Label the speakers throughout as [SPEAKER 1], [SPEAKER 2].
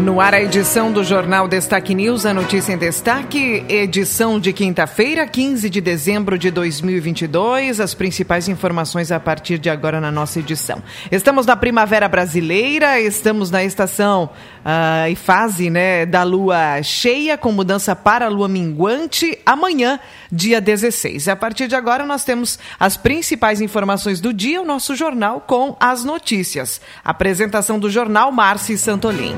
[SPEAKER 1] No ar, a edição do Jornal Destaque News, a notícia em destaque, edição de quinta-feira, 15 de dezembro de 2022. As principais informações a partir de agora na nossa edição. Estamos na primavera brasileira, estamos na estação uh, e fase né, da lua cheia, com mudança para a lua minguante, amanhã, dia 16. A partir de agora, nós temos as principais informações do dia, o nosso jornal com as notícias. Apresentação do jornal, Márcia Santolin.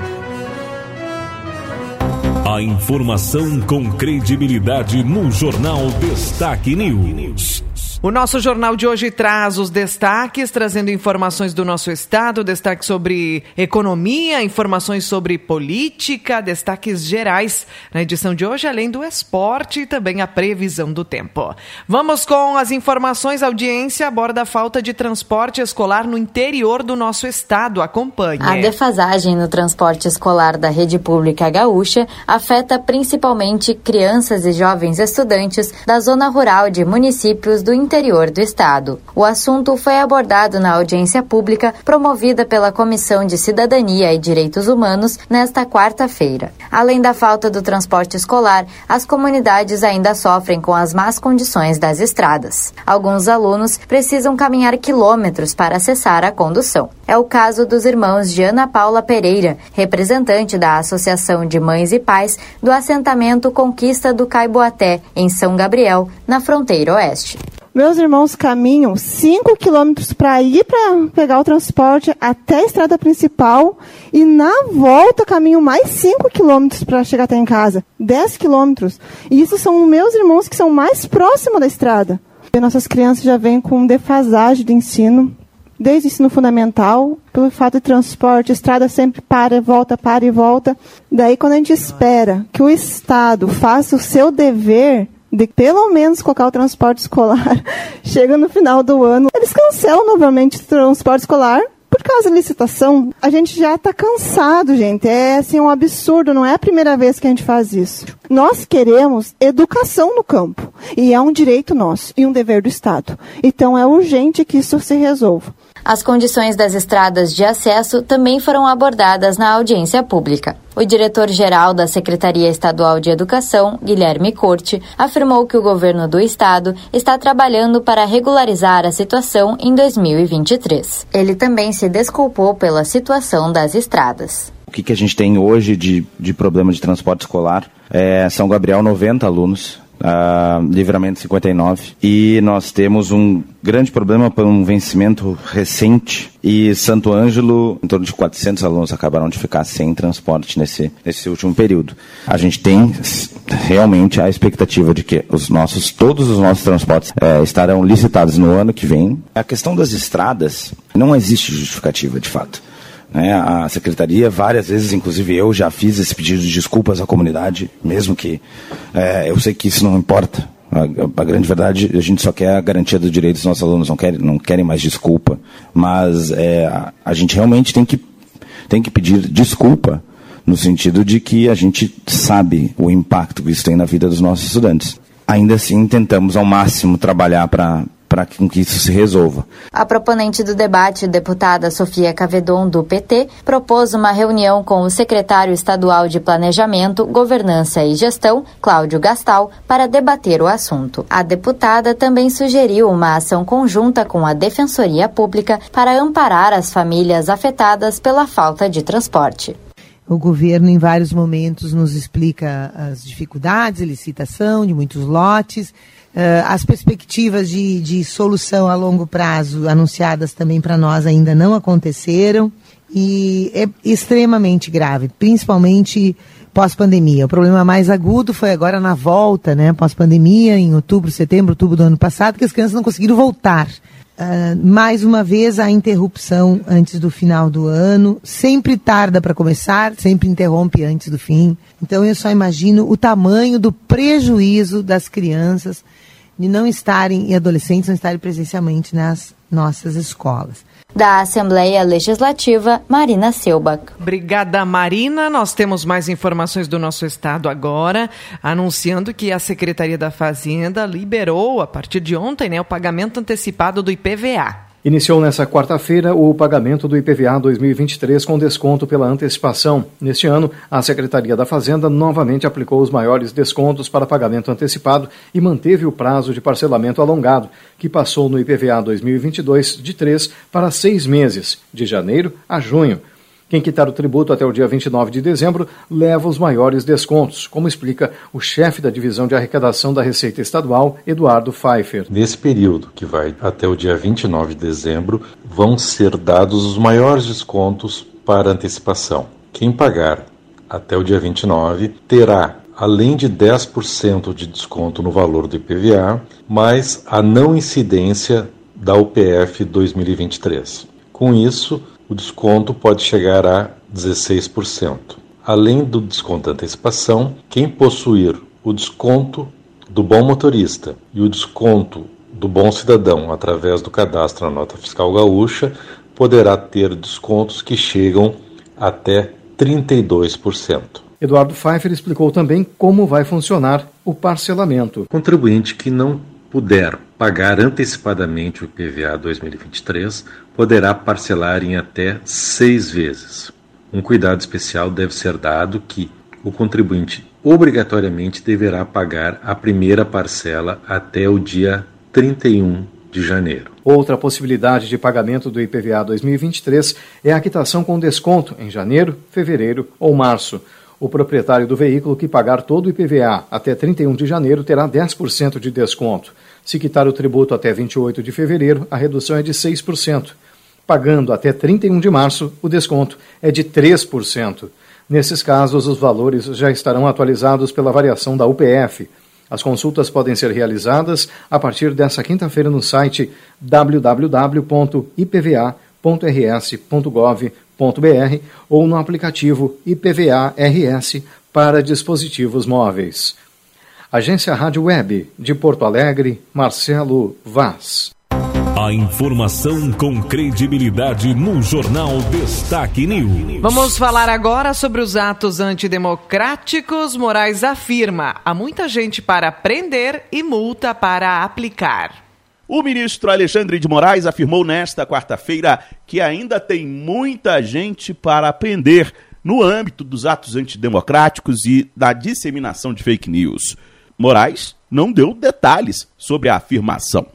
[SPEAKER 2] A informação com credibilidade no Jornal Destaque News.
[SPEAKER 1] O nosso jornal de hoje traz os destaques, trazendo informações do nosso estado, destaques sobre economia, informações sobre política, destaques gerais na edição de hoje, além do esporte e também a previsão do tempo. Vamos com as informações. A audiência aborda a falta de transporte escolar no interior do nosso estado. Acompanhe.
[SPEAKER 3] A defasagem no transporte escolar da rede pública gaúcha afeta principalmente crianças e jovens estudantes da zona rural de municípios do interior interior do Estado. O assunto foi abordado na audiência pública promovida pela Comissão de Cidadania e Direitos Humanos nesta quarta-feira. Além da falta do transporte escolar, as comunidades ainda sofrem com as más condições das estradas. Alguns alunos precisam caminhar quilômetros para acessar a condução. É o caso dos irmãos de Ana Paula Pereira, representante da Associação de Mães e Pais do assentamento Conquista do Caiboaté, em São Gabriel, na fronteira oeste.
[SPEAKER 4] Meus irmãos caminham 5 quilômetros para ir para pegar o transporte até a estrada principal e na volta caminham mais 5 quilômetros para chegar até em casa. 10 quilômetros. E isso são meus irmãos que são mais próximos da estrada. E nossas crianças já vêm com defasagem de ensino, desde o ensino fundamental, pelo fato de transporte, a estrada sempre para, volta, para e volta. Daí, quando a gente espera que o Estado faça o seu dever, de pelo menos colocar o transporte escolar, chega no final do ano, eles cancelam novamente o transporte escolar por causa da licitação. A gente já está cansado, gente. É assim um absurdo, não é a primeira vez que a gente faz isso. Nós queremos educação no campo e é um direito nosso e um dever do Estado. Então é urgente que isso se resolva.
[SPEAKER 3] As condições das estradas de acesso também foram abordadas na audiência pública. O diretor-geral da Secretaria Estadual de Educação, Guilherme Corte, afirmou que o governo do estado está trabalhando para regularizar a situação em 2023. Ele também se desculpou pela situação das estradas.
[SPEAKER 5] O que, que a gente tem hoje de, de problema de transporte escolar? É São Gabriel, 90 alunos, uh, Livramento 59. E nós temos um grande problema para um vencimento recente e Santo Ângelo, em torno de 400 alunos acabaram de ficar sem transporte nesse, nesse último período. A gente tem realmente a expectativa de que os nossos, todos os nossos transportes é, estarão licitados no ano que vem. A questão das estradas não existe justificativa, de fato. Né? A secretaria, várias vezes, inclusive eu, já fiz esse pedido de desculpas à comunidade, mesmo que é, eu sei que isso não importa. A, a, grande verdade, a gente só quer a garantia dos direitos dos nossos alunos, não querem, não querem mais desculpa. Mas é, a, a gente realmente tem que, tem que pedir desculpa no sentido de que a gente sabe o impacto que isso tem na vida dos nossos estudantes. Ainda assim, tentamos ao máximo trabalhar para para que isso se resolva.
[SPEAKER 3] A proponente do debate, deputada Sofia Cavedon, do PT, propôs uma reunião com o secretário estadual de Planejamento, Governança e Gestão, Cláudio Gastal, para debater o assunto. A deputada também sugeriu uma ação conjunta com a Defensoria Pública para amparar as famílias afetadas pela falta de transporte.
[SPEAKER 6] O governo, em vários momentos, nos explica as dificuldades, licitação de muitos lotes, Uh, as perspectivas de, de solução a longo prazo anunciadas também para nós ainda não aconteceram e é extremamente grave, principalmente pós-pandemia. O problema mais agudo foi agora na volta, né, pós-pandemia, em outubro, setembro, outubro do ano passado, que as crianças não conseguiram voltar. Uh, mais uma vez a interrupção antes do final do ano, sempre tarda para começar, sempre interrompe antes do fim. Então eu só imagino o tamanho do prejuízo das crianças de não estarem, e adolescentes não estarem presencialmente nas, nossas escolas.
[SPEAKER 3] Da Assembleia Legislativa, Marina Selbach.
[SPEAKER 1] Obrigada, Marina. Nós temos mais informações do nosso estado agora, anunciando que a Secretaria da Fazenda liberou, a partir de ontem, né, o pagamento antecipado do IPVA.
[SPEAKER 7] Iniciou nesta quarta-feira o pagamento do IPVA 2023 com desconto pela antecipação. Neste ano, a Secretaria da Fazenda novamente aplicou os maiores descontos para pagamento antecipado e manteve o prazo de parcelamento alongado, que passou no IPVA 2022 de três para seis meses, de janeiro a junho quem quitar o tributo até o dia 29 de dezembro leva os maiores descontos, como explica o chefe da divisão de arrecadação da Receita Estadual, Eduardo Pfeiffer.
[SPEAKER 8] Nesse período, que vai até o dia 29 de dezembro, vão ser dados os maiores descontos para antecipação. Quem pagar até o dia 29 terá além de 10% de desconto no valor do IPVA, mais a não incidência da UPF 2023. Com isso, o desconto pode chegar a 16%. Além do desconto antecipação, quem possuir o desconto do bom motorista e o desconto do bom cidadão através do cadastro na nota fiscal gaúcha poderá ter descontos que chegam até 32%.
[SPEAKER 7] Eduardo Pfeiffer explicou também como vai funcionar o parcelamento.
[SPEAKER 8] Contribuinte que não puder pagar antecipadamente o IPVA 2023 poderá parcelar em até seis vezes. Um cuidado especial deve ser dado que o contribuinte obrigatoriamente deverá pagar a primeira parcela até o dia 31 de janeiro.
[SPEAKER 7] Outra possibilidade de pagamento do IPVA 2023 é a quitação com desconto em janeiro, fevereiro ou março. O proprietário do veículo que pagar todo o IPVA até 31 de janeiro terá 10% de desconto. Se quitar o tributo até 28 de fevereiro, a redução é de 6%. Pagando até 31 de março, o desconto é de 3%. Nesses casos, os valores já estarão atualizados pela variação da UPF. As consultas podem ser realizadas a partir desta quinta-feira no site www.ipva.rs.gov.br ou no aplicativo IPVA RS para dispositivos móveis. Agência Rádio Web de Porto Alegre, Marcelo Vaz.
[SPEAKER 2] A informação com credibilidade no Jornal Destaque News.
[SPEAKER 1] Vamos falar agora sobre os atos antidemocráticos. Moraes afirma: há muita gente para prender e multa para aplicar.
[SPEAKER 9] O ministro Alexandre de Moraes afirmou nesta quarta-feira que ainda tem muita gente para aprender no âmbito dos atos antidemocráticos e da disseminação de fake news. Moraes não deu detalhes sobre a afirmação.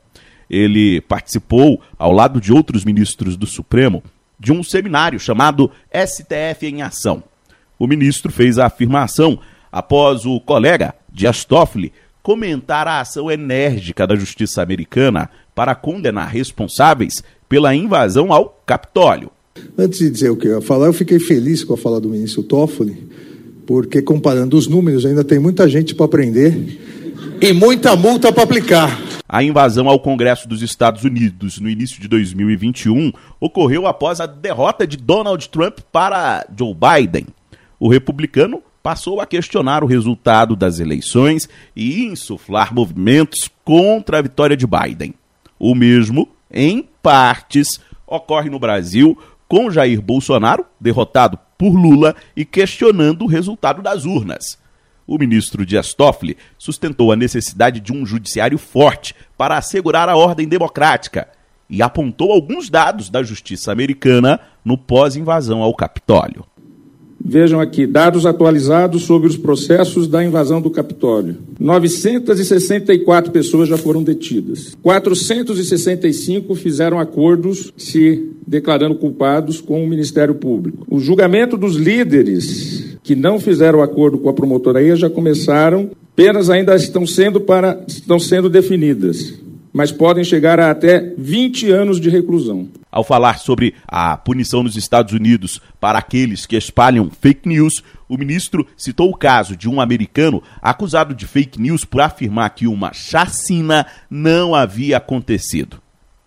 [SPEAKER 9] Ele participou, ao lado de outros ministros do Supremo, de um seminário chamado STF em Ação. O ministro fez a afirmação após o colega Dias Toffoli comentar a ação enérgica da justiça americana para condenar responsáveis pela invasão ao Capitólio.
[SPEAKER 10] Antes de dizer o que eu ia falar, eu fiquei feliz com a fala do ministro Toffoli, porque comparando os números, ainda tem muita gente para prender e muita multa para aplicar.
[SPEAKER 9] A invasão ao Congresso dos Estados Unidos no início de 2021 ocorreu após a derrota de Donald Trump para Joe Biden. O republicano passou a questionar o resultado das eleições e insuflar movimentos contra a vitória de Biden. O mesmo, em partes, ocorre no Brasil com Jair Bolsonaro derrotado por Lula e questionando o resultado das urnas. O ministro Dias Toffoli sustentou a necessidade de um judiciário forte para assegurar a ordem democrática e apontou alguns dados da justiça americana no pós-invasão ao Capitólio.
[SPEAKER 11] Vejam aqui, dados atualizados sobre os processos da invasão do Capitólio. 964 pessoas já foram detidas. 465 fizeram acordos se declarando culpados com o Ministério Público. O julgamento dos líderes que não fizeram acordo com a promotoria já começaram, penas ainda estão sendo para estão sendo definidas mas podem chegar a até 20 anos de reclusão.
[SPEAKER 9] Ao falar sobre a punição nos Estados Unidos para aqueles que espalham fake news, o ministro citou o caso de um americano acusado de fake news por afirmar que uma chacina não havia acontecido.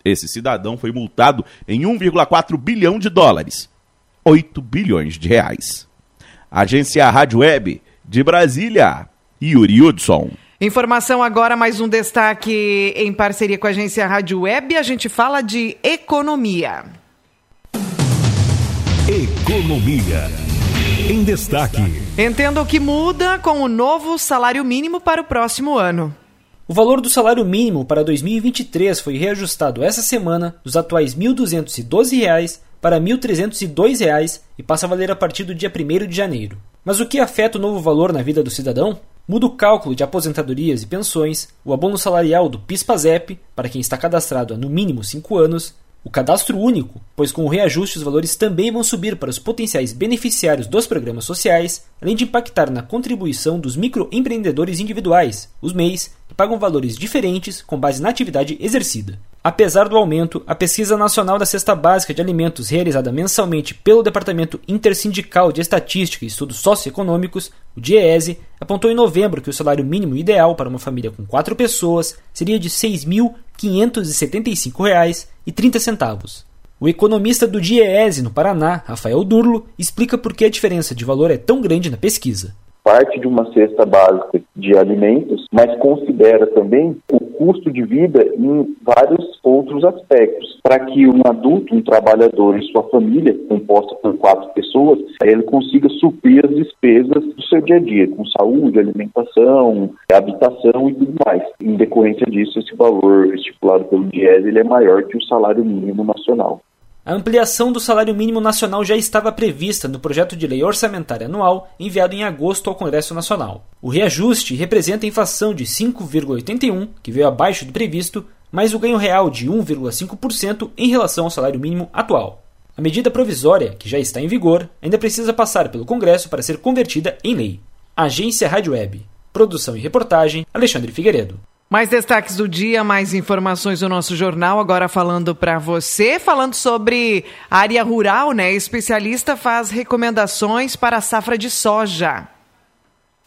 [SPEAKER 9] Esse cidadão foi multado em 1,4 bilhão de dólares, 8 bilhões de reais. Agência Rádio Web de Brasília, Yuri Hudson.
[SPEAKER 1] Informação agora, mais um destaque em parceria com a agência Rádio Web. A gente fala de economia.
[SPEAKER 2] Economia. Em destaque.
[SPEAKER 1] Entenda o que muda com o novo salário mínimo para o próximo ano.
[SPEAKER 12] O valor do salário mínimo para 2023 foi reajustado essa semana dos atuais R$ 1.212 para R$ 1.302 e passa a valer a partir do dia 1 de janeiro. Mas o que afeta o novo valor na vida do cidadão? Muda o cálculo de aposentadorias e pensões, o abono salarial do PIS-PASEP, para quem está cadastrado há no mínimo 5 anos, o cadastro único, pois com o reajuste os valores também vão subir para os potenciais beneficiários dos programas sociais, além de impactar na contribuição dos microempreendedores individuais, os MEIs, que pagam valores diferentes com base na atividade exercida. Apesar do aumento, a Pesquisa Nacional da Cesta Básica de Alimentos, realizada mensalmente pelo Departamento Intersindical de Estatística e Estudos Socioeconômicos, o DIEESE, apontou em novembro que o salário mínimo ideal para uma família com quatro pessoas seria de R$ 6.575,30. O economista do DIEESE no Paraná, Rafael Durlo, explica por que a diferença de valor é tão grande na pesquisa
[SPEAKER 13] parte de uma cesta básica de alimentos, mas considera também o custo de vida em vários outros aspectos. Para que um adulto, um trabalhador e sua família, composta por quatro pessoas, ele consiga suprir as despesas do seu dia a dia, com saúde, alimentação, habitação e tudo mais. Em decorrência disso, esse valor estipulado pelo DIES ele é maior que o salário mínimo nacional.
[SPEAKER 12] A ampliação do salário mínimo nacional já estava prevista no projeto de lei orçamentária anual enviado em agosto ao Congresso Nacional. O reajuste representa a inflação de 5,81, que veio abaixo do previsto, mais o ganho real de 1,5% em relação ao salário mínimo atual. A medida provisória, que já está em vigor, ainda precisa passar pelo Congresso para ser convertida em lei. Agência Rádio Web. Produção e reportagem Alexandre Figueiredo.
[SPEAKER 1] Mais destaques do dia, mais informações do nosso jornal. Agora falando para você, falando sobre área rural, né? Especialista faz recomendações para a safra de soja.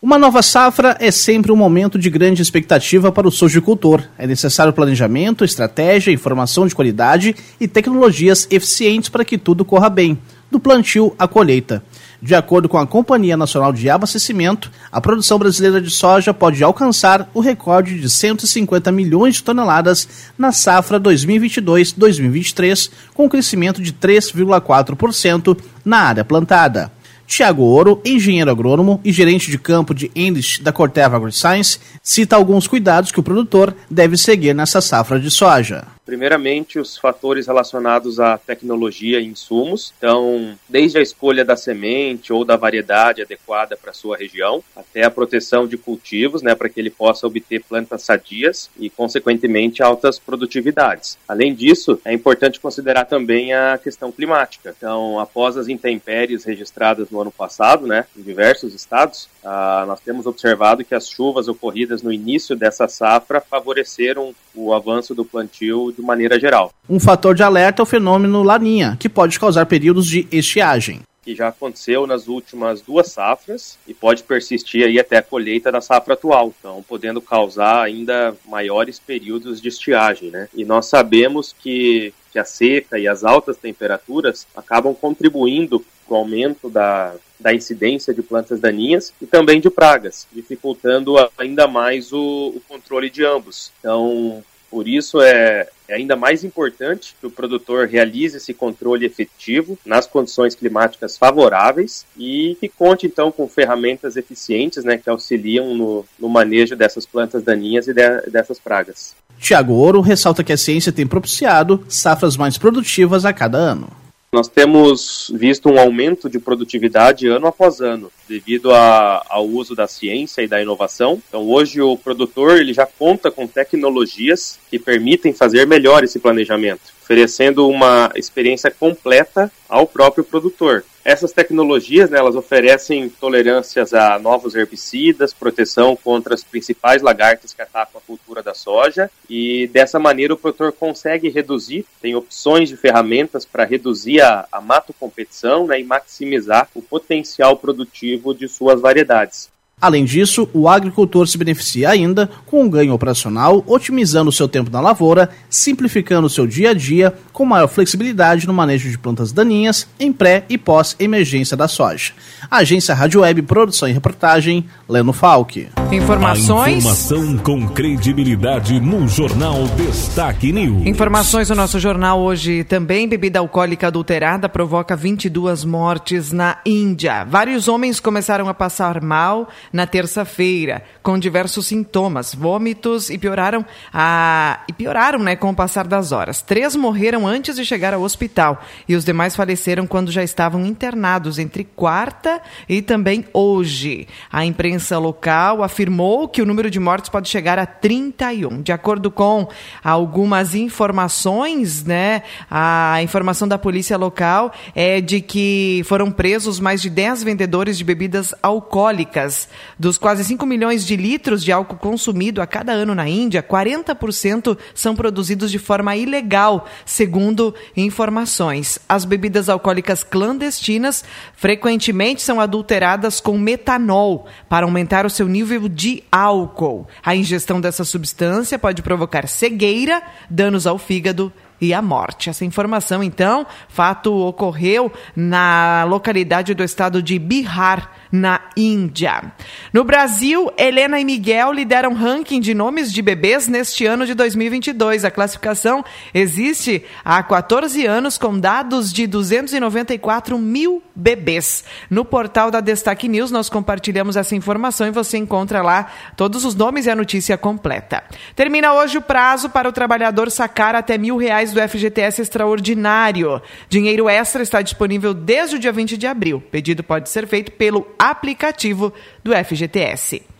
[SPEAKER 14] Uma nova safra é sempre um momento de grande expectativa para o sojicultor. É necessário planejamento, estratégia, informação de qualidade e tecnologias eficientes para que tudo corra bem, do plantio à colheita. De acordo com a Companhia Nacional de Abastecimento, a produção brasileira de soja pode alcançar o recorde de 150 milhões de toneladas na safra 2022-2023, com um crescimento de 3,4% na área plantada. Tiago Ouro, engenheiro agrônomo e gerente de campo de English da Corteva AgriScience, cita alguns cuidados que o produtor deve seguir nessa safra de soja.
[SPEAKER 15] Primeiramente, os fatores relacionados à tecnologia e insumos. Então, desde a escolha da semente ou da variedade adequada para sua região, até a proteção de cultivos, né, para que ele possa obter plantas sadias e, consequentemente, altas produtividades. Além disso, é importante considerar também a questão climática. Então, após as intempéries registradas no ano passado, né, em diversos estados, ah, nós temos observado que as chuvas ocorridas no início dessa safra favoreceram o avanço do plantio de maneira geral.
[SPEAKER 14] Um fator de alerta é o fenômeno laninha, que pode causar períodos de estiagem
[SPEAKER 15] que já aconteceu nas últimas duas safras e pode persistir aí até a colheita da safra atual, então podendo causar ainda maiores períodos de estiagem, né? E nós sabemos que, que a seca e as altas temperaturas acabam contribuindo com o aumento da, da incidência de plantas daninhas e também de pragas, dificultando ainda mais o, o controle de ambos. Então, por isso é, é ainda mais importante que o produtor realize esse controle efetivo nas condições climáticas favoráveis e que conte então com ferramentas eficientes né, que auxiliam no, no manejo dessas plantas daninhas e de, dessas pragas.
[SPEAKER 14] Tiago Ouro ressalta que a ciência tem propiciado safras mais produtivas a cada ano.
[SPEAKER 15] Nós temos visto um aumento de produtividade ano após ano, devido a, ao uso da ciência e da inovação. Então, hoje o produtor ele já conta com tecnologias que permitem fazer melhor esse planejamento, oferecendo uma experiência completa ao próprio produtor. Essas tecnologias, né, elas oferecem tolerâncias a novos herbicidas, proteção contra as principais lagartas que atacam a cultura da soja e dessa maneira o produtor consegue reduzir, tem opções de ferramentas para reduzir a, a mato competição né, e maximizar o potencial produtivo de suas variedades.
[SPEAKER 14] Além disso, o agricultor se beneficia ainda com um ganho operacional, otimizando seu tempo na lavoura, simplificando seu dia a dia, com maior flexibilidade no manejo de plantas daninhas em pré e pós-emergência da soja. Agência Rádio Web, produção e reportagem, Leno Falck.
[SPEAKER 1] Informações.
[SPEAKER 2] A informação com credibilidade no Jornal Destaque News.
[SPEAKER 1] Informações no nosso jornal hoje também. Bebida alcoólica adulterada provoca 22 mortes na Índia. Vários homens começaram a passar mal na terça-feira, com diversos sintomas, vômitos e pioraram, a... e pioraram né, com o passar das horas. Três morreram antes de chegar ao hospital e os demais faleceram quando já estavam internados entre quarta e também hoje. A imprensa local afirmou que o número de mortes pode chegar a 31. De acordo com algumas informações, né, a informação da polícia local é de que foram presos mais de 10 vendedores de bebidas alcoólicas dos quase 5 milhões de litros de álcool consumido a cada ano na Índia, 40% são produzidos de forma ilegal, segundo informações. As bebidas alcoólicas clandestinas frequentemente são adulteradas com metanol para aumentar o seu nível de álcool. A ingestão dessa substância pode provocar cegueira, danos ao fígado e a morte. Essa informação, então, fato ocorreu na localidade do estado de Bihar, na Índia. No Brasil, Helena e Miguel lideram ranking de nomes de bebês neste ano de 2022. A classificação existe há 14 anos com dados de 294 mil bebês. No portal da Destaque News, nós compartilhamos essa informação e você encontra lá todos os nomes e a notícia completa. Termina hoje o prazo para o trabalhador sacar até mil reais do FGTS extraordinário. Dinheiro extra está disponível desde o dia 20 de abril. O pedido pode ser feito pelo aplicativo do FGTS.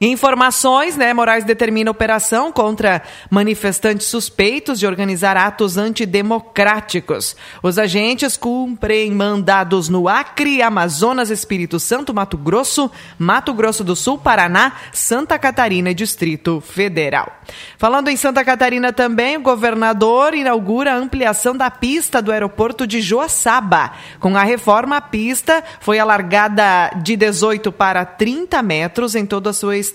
[SPEAKER 1] Informações, né? Moraes determina operação contra manifestantes suspeitos de organizar atos antidemocráticos. Os agentes cumprem mandados no Acre, Amazonas, Espírito Santo, Mato Grosso, Mato Grosso do Sul, Paraná, Santa Catarina e Distrito Federal. Falando em Santa Catarina também, o governador inaugura a ampliação da pista do aeroporto de Joaçaba. Com a reforma, a pista foi alargada de 18 para 30 metros em toda a sua extensão.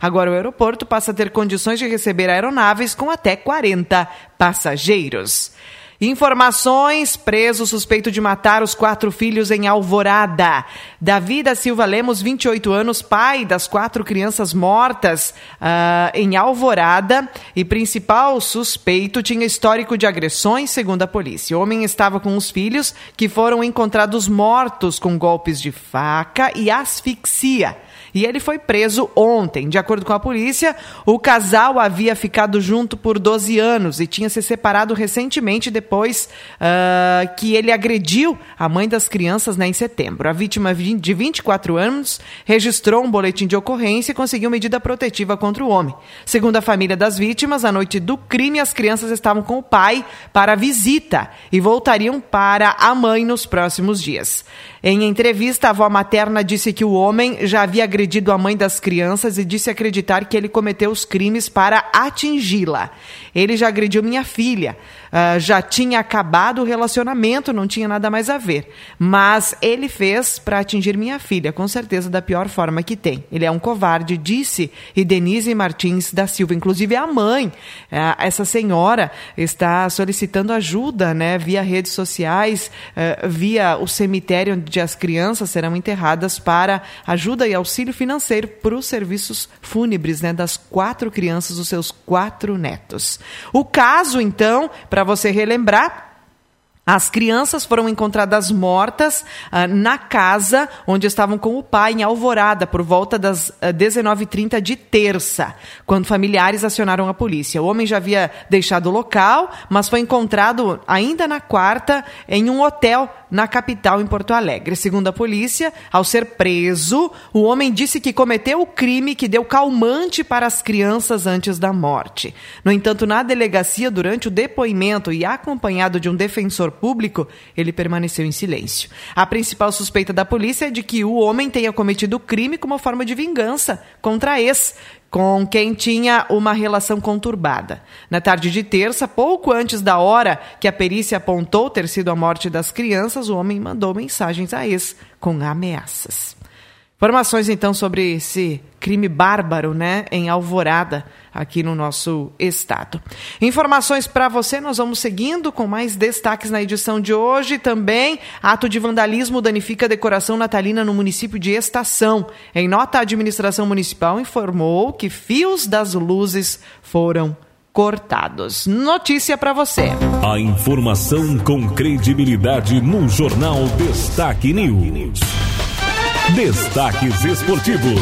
[SPEAKER 1] Agora o aeroporto passa a ter condições de receber aeronaves com até 40 passageiros. Informações: preso suspeito de matar os quatro filhos em Alvorada. Davi da Silva Lemos, 28 anos, pai das quatro crianças mortas uh, em Alvorada e principal suspeito tinha histórico de agressões, segundo a polícia. O homem estava com os filhos que foram encontrados mortos com golpes de faca e asfixia e ele foi preso ontem. De acordo com a polícia, o casal havia ficado junto por 12 anos e tinha se separado recentemente depois uh, que ele agrediu a mãe das crianças né, em setembro. A vítima de 24 anos registrou um boletim de ocorrência e conseguiu medida protetiva contra o homem. Segundo a família das vítimas, à noite do crime, as crianças estavam com o pai para visita e voltariam para a mãe nos próximos dias. Em entrevista, a avó materna disse que o homem já havia agredido a mãe das crianças e disse acreditar que ele cometeu os crimes para atingi-la. Ele já agrediu minha filha, uh, já tinha acabado o relacionamento, não tinha nada mais a ver. Mas ele fez para atingir minha filha, com certeza da pior forma que tem. Ele é um covarde, disse e Denise Martins da Silva. Inclusive a mãe, uh, essa senhora, está solicitando ajuda, né, via redes sociais, uh, via o cemitério onde as crianças serão enterradas para ajuda e auxílio financeiro para os serviços fúnebres, né, das quatro crianças, dos seus quatro netos. O caso, então, para você relembrar, as crianças foram encontradas mortas uh, na casa onde estavam com o pai, em Alvorada, por volta das ah, 19h30 de terça, quando familiares acionaram a polícia. O homem já havia deixado o local, mas foi encontrado ainda na quarta em um hotel na capital, em Porto Alegre. Segundo a polícia, ao ser preso, o homem disse que cometeu o crime que deu calmante para as crianças antes da morte. No entanto, na delegacia, durante o depoimento e acompanhado de um defensor público, ele permaneceu em silêncio. A principal suspeita da polícia é de que o homem tenha cometido o crime como forma de vingança contra a ex, com quem tinha uma relação conturbada. Na tarde de terça, pouco antes da hora que a perícia apontou ter sido a morte das crianças, o homem mandou mensagens a ex com ameaças. Informações então sobre esse crime bárbaro, né, em Alvorada, aqui no nosso estado. Informações para você, nós vamos seguindo com mais destaques na edição de hoje. Também, ato de vandalismo danifica a decoração natalina no município de Estação. Em nota, a administração municipal informou que fios das luzes foram cortados. Notícia para você.
[SPEAKER 2] A informação com credibilidade no Jornal Destaque News. Destaques esportivos.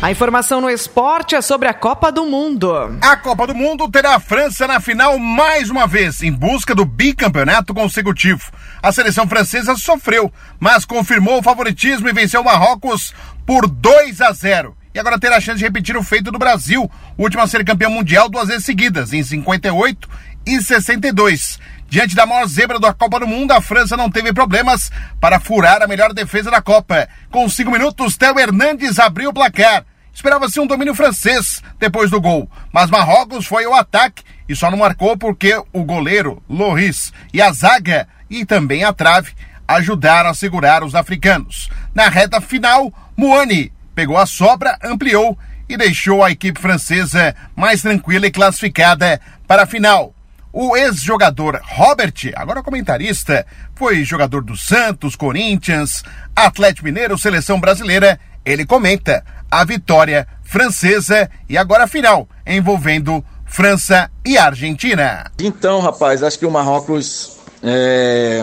[SPEAKER 1] A informação no esporte é sobre a Copa do Mundo.
[SPEAKER 16] A Copa do Mundo terá a França na final mais uma vez, em busca do bicampeonato consecutivo. A seleção francesa sofreu, mas confirmou o favoritismo e venceu o Marrocos por 2 a 0. E agora terá a chance de repetir o feito do Brasil, o último a ser campeão mundial duas vezes seguidas, em 58 e 62. Diante da maior zebra da Copa do Mundo, a França não teve problemas para furar a melhor defesa da Copa. Com cinco minutos, Theo Hernandes abriu o placar. Esperava-se um domínio francês depois do gol, mas Marrocos foi ao ataque e só não marcou porque o goleiro Loris e a zaga e também a trave ajudaram a segurar os africanos. Na reta final, Moani pegou a sobra, ampliou e deixou a equipe francesa mais tranquila e classificada para a final. O ex-jogador Robert, agora comentarista, foi jogador do Santos, Corinthians, Atlético Mineiro, seleção brasileira. Ele comenta a vitória francesa e agora a final, envolvendo França e Argentina.
[SPEAKER 17] Então, rapaz, acho que o Marrocos é...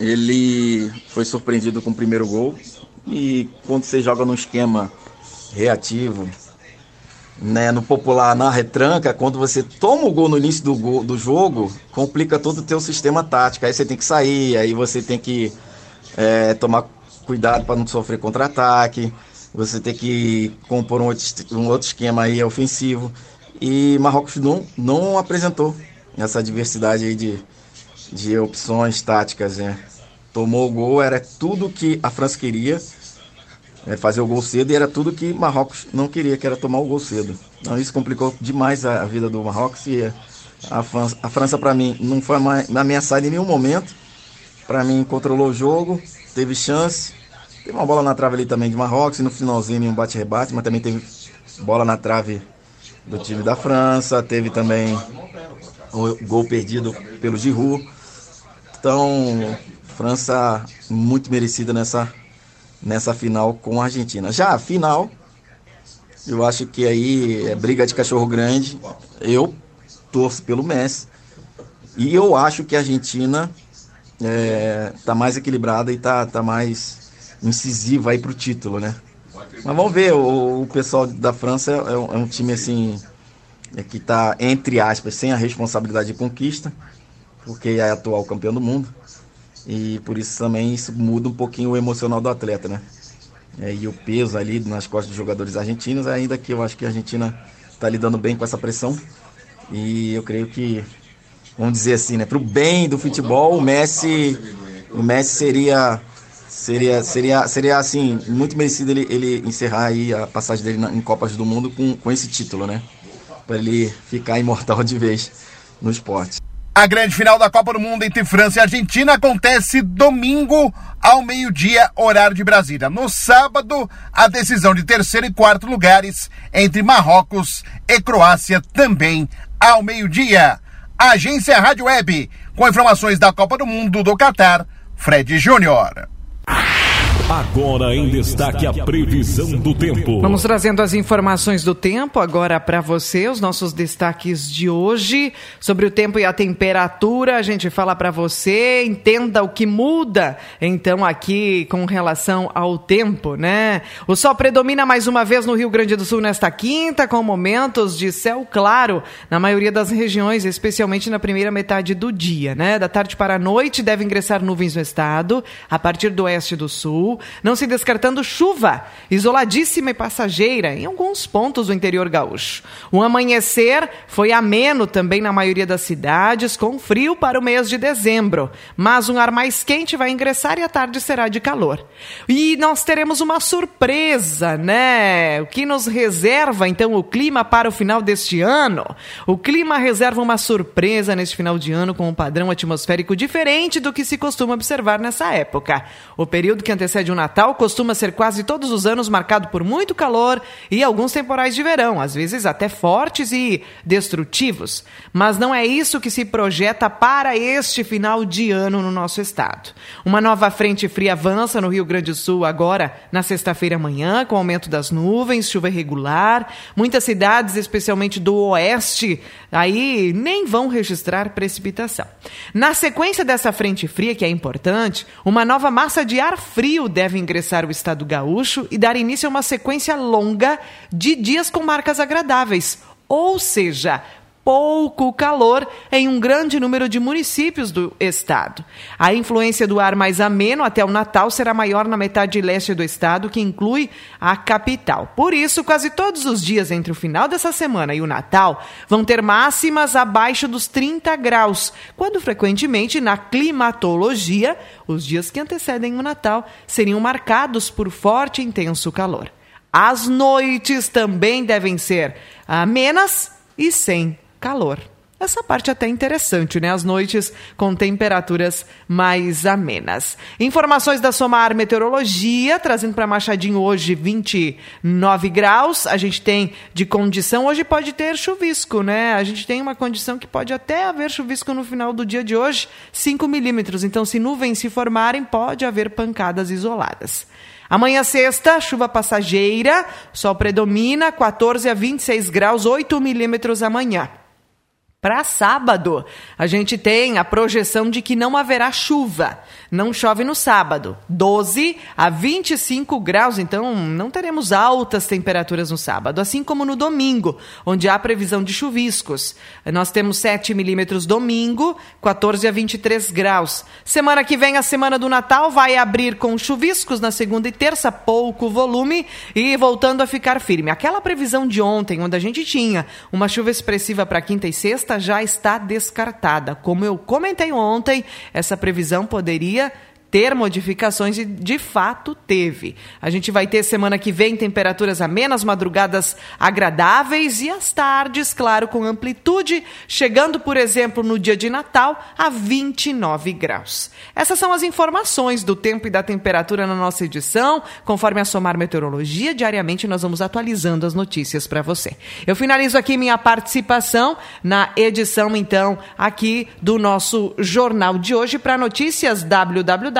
[SPEAKER 17] ele foi surpreendido com o primeiro gol. E quando você joga num esquema reativo, né, no popular, na retranca, quando você toma o gol no início do, gol, do jogo, complica todo o teu sistema tático. Aí você tem que sair, aí você tem que é, tomar cuidado para não sofrer contra-ataque, você tem que compor um outro, um outro esquema aí ofensivo. E Marrocos não, não apresentou essa diversidade aí de, de opções táticas, né? Tomou o gol, era tudo que a França queria é, fazer o gol cedo e era tudo que Marrocos não queria, que era tomar o gol cedo. Então isso complicou demais a, vida do Marrocos e a França, a França para mim não foi ameaçada em nenhum momento. Para mim controlou o jogo, teve chance. Teve uma bola na trave ali também de Marrocos e no finalzinho um bate-rebate, mas também teve bola na trave do time da França, teve também o gol perdido pelo Giroud. Então, França muito merecida nessa nessa final com a Argentina. Já a final, eu acho que aí é briga de cachorro grande. Eu torço pelo Messi. E eu acho que a Argentina é, tá mais equilibrada e tá, tá mais incisiva aí pro título, né? Mas vamos ver, o, o pessoal da França é, um, é um time assim é que tá, entre aspas, sem a responsabilidade de conquista, porque é atual campeão do mundo. E por isso também isso muda um pouquinho o emocional do atleta, né? É, e o peso ali nas costas dos jogadores argentinos, ainda que eu acho que a Argentina está lidando bem com essa pressão. E eu creio que, vamos dizer assim, né, para o bem do futebol, o Messi, o Messi seria seria seria seria assim muito merecido ele, ele encerrar aí a passagem dele na, em Copas do Mundo com, com esse título, né? Para ele ficar imortal de vez no esporte.
[SPEAKER 16] A grande final da Copa do Mundo entre França e Argentina acontece domingo ao meio-dia, horário de Brasília. No sábado, a decisão de terceiro e quarto lugares entre Marrocos e Croácia também ao meio-dia. Agência Rádio Web, com informações da Copa do Mundo do Catar, Fred Júnior.
[SPEAKER 2] Agora em destaque a previsão do tempo.
[SPEAKER 1] Vamos trazendo as informações do tempo agora para você, os nossos destaques de hoje sobre o tempo e a temperatura. A gente fala para você, entenda o que muda então aqui com relação ao tempo, né? O sol predomina mais uma vez no Rio Grande do Sul nesta quinta, com momentos de céu claro na maioria das regiões, especialmente na primeira metade do dia, né? Da tarde para a noite deve ingressar nuvens no estado, a partir do oeste do sul. Não se descartando chuva, isoladíssima e passageira em alguns pontos do interior gaúcho. O amanhecer foi ameno também na maioria das cidades, com frio para o mês de dezembro, mas um ar mais quente vai ingressar e a tarde será de calor. E nós teremos uma surpresa, né? O que nos reserva então o clima para o final deste ano? O clima reserva uma surpresa neste final de ano com um padrão atmosférico diferente do que se costuma observar nessa época. O período que antecede o Natal costuma ser quase todos os anos marcado por muito calor e alguns temporais de verão, às vezes até fortes e destrutivos. Mas não é isso que se projeta para este final de ano no nosso estado. Uma nova frente fria avança no Rio Grande do Sul agora na sexta-feira amanhã, com aumento das nuvens, chuva irregular. Muitas cidades, especialmente do oeste, aí nem vão registrar precipitação. Na sequência dessa frente fria, que é importante, uma nova massa de ar frio deve ingressar o estado gaúcho e dar início a uma sequência longa de dias com marcas agradáveis. Ou seja, pouco calor em um grande número de municípios do estado. A influência do ar mais ameno até o Natal será maior na metade leste do estado, que inclui a capital. Por isso, quase todos os dias entre o final dessa semana e o Natal vão ter máximas abaixo dos 30 graus, quando frequentemente na climatologia, os dias que antecedem o Natal seriam marcados por forte e intenso calor. As noites também devem ser amenas e sem calor. Essa parte até interessante, né? As noites com temperaturas mais amenas. Informações da Somar Meteorologia, trazendo para Machadinho hoje 29 graus. A gente tem de condição, hoje pode ter chuvisco, né? A gente tem uma condição que pode até haver chuvisco no final do dia de hoje, 5 milímetros. Então, se nuvens se formarem, pode haver pancadas isoladas. Amanhã, sexta, chuva passageira, sol predomina, 14 a 26 graus, 8 milímetros amanhã. Para sábado, a gente tem a projeção de que não haverá chuva. Não chove no sábado. 12 a 25 graus, então não teremos altas temperaturas no sábado, assim como no domingo, onde há previsão de chuviscos. Nós temos 7 milímetros domingo, 14 a 23 graus. Semana que vem, a semana do Natal, vai abrir com chuviscos na segunda e terça, pouco volume e voltando a ficar firme. Aquela previsão de ontem, onde a gente tinha uma chuva expressiva para quinta e sexta, já está descartada. Como eu comentei ontem, essa previsão poderia ter modificações e de fato teve. A gente vai ter semana que vem temperaturas amenas, madrugadas agradáveis e as tardes, claro, com amplitude, chegando, por exemplo, no dia de Natal a 29 graus. Essas são as informações do tempo e da temperatura na nossa edição. Conforme a Somar Meteorologia, diariamente nós vamos atualizando as notícias para você. Eu finalizo aqui minha participação na edição, então, aqui do nosso jornal de hoje para notícias www